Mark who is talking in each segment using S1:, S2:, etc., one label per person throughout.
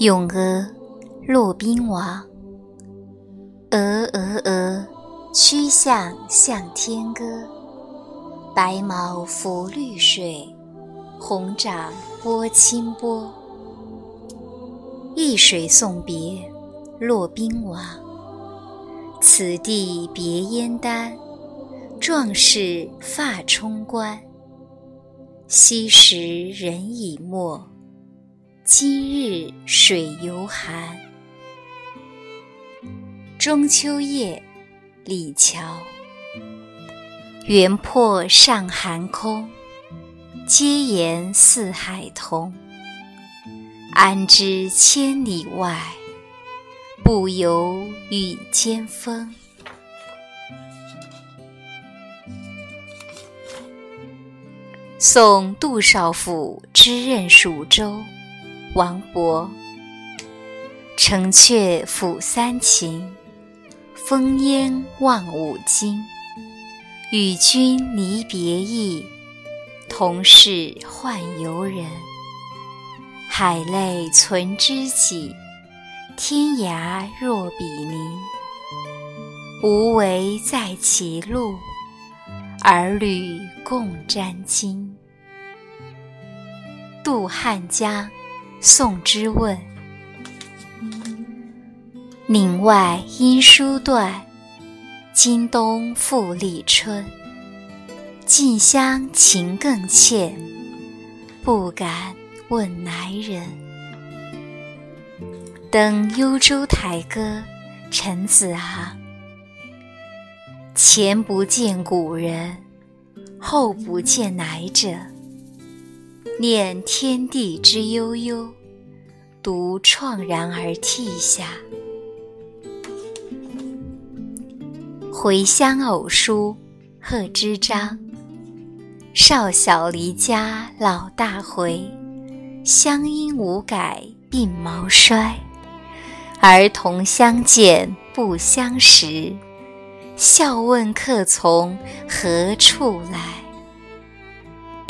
S1: 咏鹅，骆宾王。鹅鹅鹅，曲项向天歌。白毛浮绿水，红掌拨清波。易水送别，骆宾王。此地别燕丹，壮士发冲冠。昔时人已没。今日水犹寒。中秋夜，李峤。原魄上寒空，皆言四海同。安知千里外，不由羽间风。送杜少府之任蜀州。王勃：城阙辅三秦，风烟望五津。与君离别意，同是宦游人。海内存知己，天涯若比邻。无为在歧路，儿女共沾巾。渡汉江。宋之问：岭外音书断，经冬复历春。近乡情更怯，不敢问来人。登幽州台歌，陈子昂。前不见古人，后不见来者。念天地之悠悠，独怆然而涕下。回乡偶书，贺知章。少小离家老大回，乡音无改鬓毛衰。儿童相见不相识，笑问客从何处来。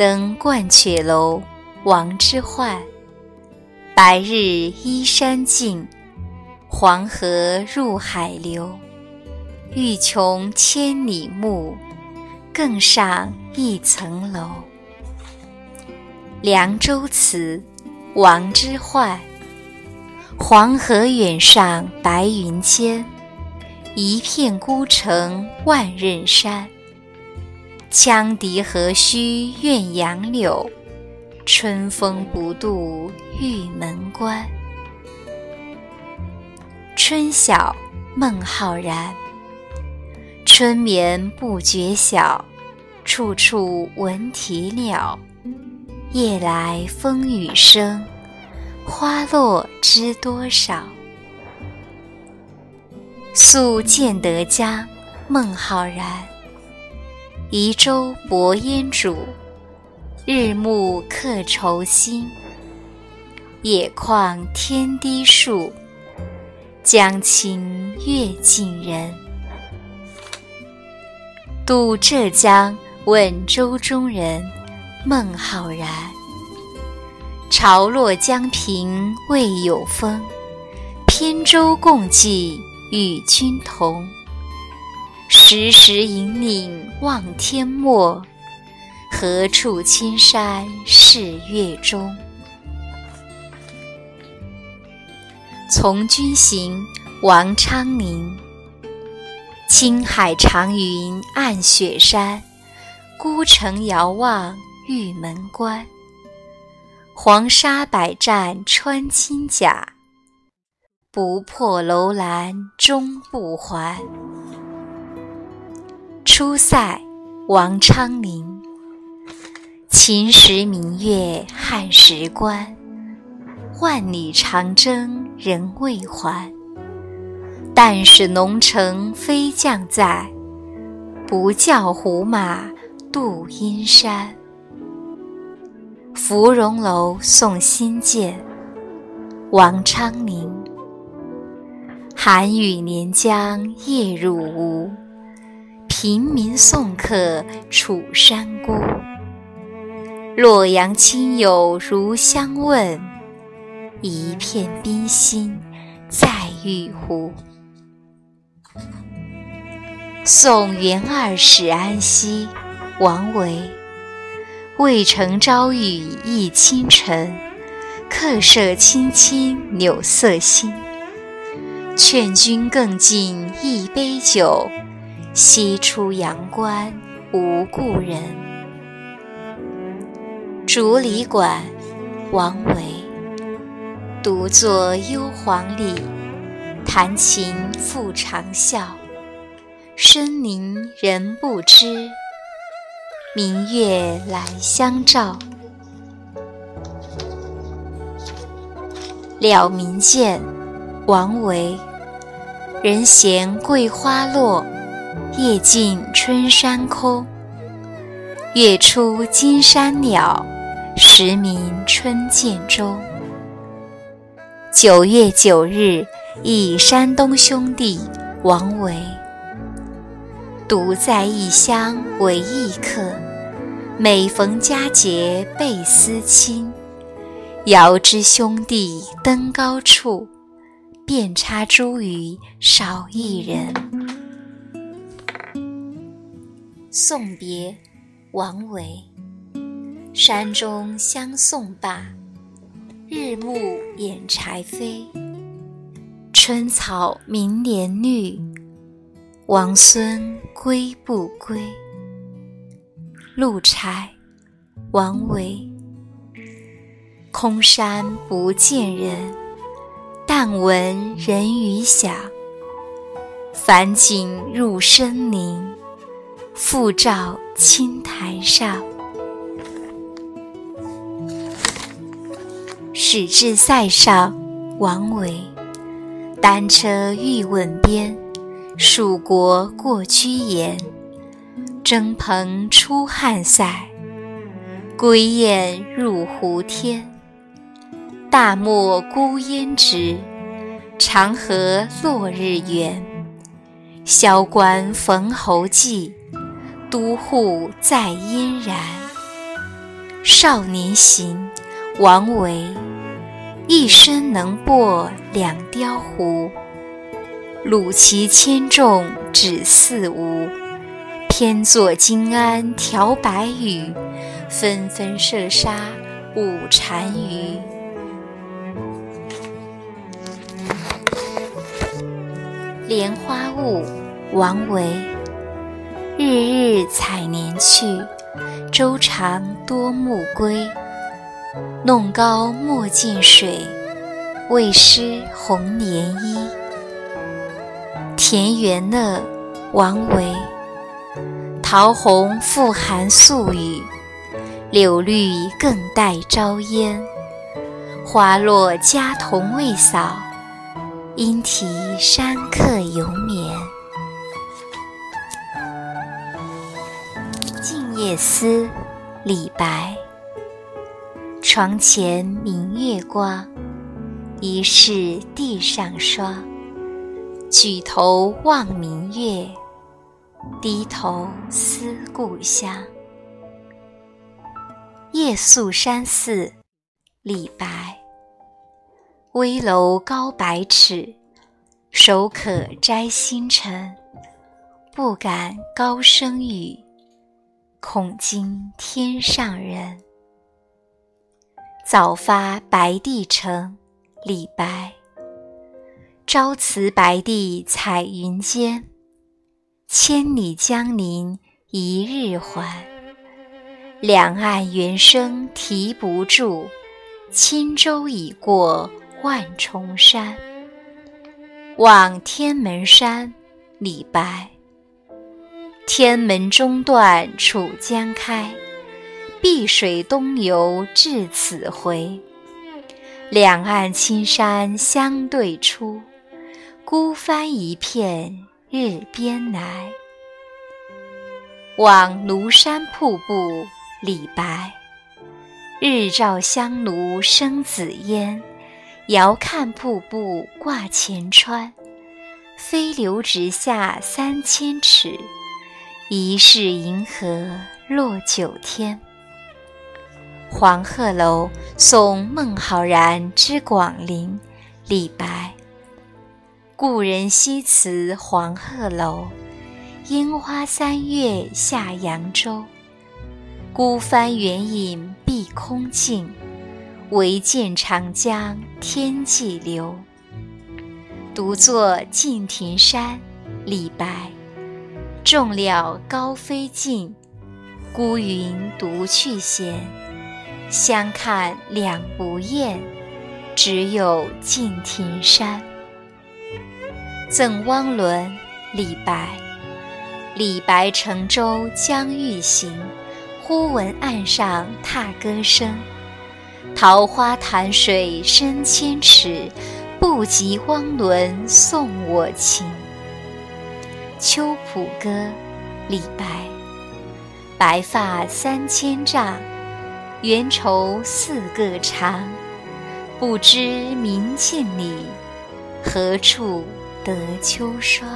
S1: 登鹳雀楼，王之涣。白日依山尽，黄河入海流。欲穷千里目，更上一层楼。凉州词，王之涣。黄河远上白云间，一片孤城万仞山。羌笛何须怨杨柳，春风不度玉门关。春晓，孟浩然。春眠不觉晓，处处闻啼鸟。夜来风雨声，花落知多少。宿建德江，孟浩然。移舟泊烟渚，日暮客愁新。野旷天低树，江清月近人。渡浙江，问舟中人，孟浩然。潮落江平未有风，扁舟共济与君同。时时引领望天漠，何处青山是月中？从军行，王昌龄。青海长云暗雪山，孤城遥望玉门关。黄沙百战穿金甲，不破楼兰终不还。出塞，王昌龄。秦时明月汉时关，万里长征人未还。但使龙城飞将在，不教胡马度阴山。芙蓉楼送辛渐，王昌龄。寒雨连江夜入吴。平民送客楚山孤。洛阳亲友如相问，一片冰心在玉壶。送元二使安西，王维。渭城朝雨浥轻尘，客舍青青柳色新。劝君更尽一杯酒，西出阳关无故人。竹里馆，王维。独坐幽篁里，弹琴复长啸。深林人不知，明月来相照。了民间，王维。人闲桂花落，夜静春山空。月出惊山鸟，时鸣春涧中。九月九日忆山东兄弟王维。独在异乡为异客，每逢佳节倍思亲。遥知兄弟登高处，遍插茱萸少一人。送别，王维。山中相送罢，日暮掩柴扉。春草明年绿。王孙归不归？鹿柴，王维。空山不见人，但闻人语响。返景入深林，复照青苔上。始至塞上，王维。单车欲问边。蜀国过居延，征蓬出汉塞。归雁入胡天。大漠孤烟直，长河落日圆。萧关逢侯骑，都护在燕然。少年行，王维。一生能过两雕胡。虏骑千重只似无，偏作金鞍调白羽，纷纷射杀五单于。莲花坞，王维。日日采莲去，洲长多暮归。弄篙莫溅水，为湿红莲衣。田园乐，王维。桃红复含宿雨，柳绿更带朝烟。花落家童未扫，莺啼山客犹眠。《夜思》李白。床前明月光，疑是地上霜。举头望明月，低头思故乡。夜宿山寺，李白。危楼高百尺，手可摘星辰。不敢高声语，恐惊天上人。早发白帝城，李白。朝辞白帝彩云间，千里江陵一日还。两岸猿声啼不住，轻舟已过万重山。望天门山，李白。天门中断楚江开，碧水东流至此回。两岸青山相对出。孤帆一片日边来，望庐山瀑布。李白。日照香炉生紫烟，遥看瀑布挂前川。飞流直下三千尺，疑是银河落九天。黄鹤楼送孟浩然之广陵。李白。故人西辞黄鹤楼，烟花三月下扬州。孤帆远影碧空尽，唯见长江天际流。独坐敬亭山，李白。众鸟高飞尽，孤云独去闲。相看两不厌，只有敬亭山。赠汪伦，李白。李白乘舟将欲行，忽闻岸上踏歌声。桃花潭水深千尺，不及汪伦送我情。《秋浦歌》李白。白发三千丈，缘愁似个长。不知明镜里，何处？得秋霜。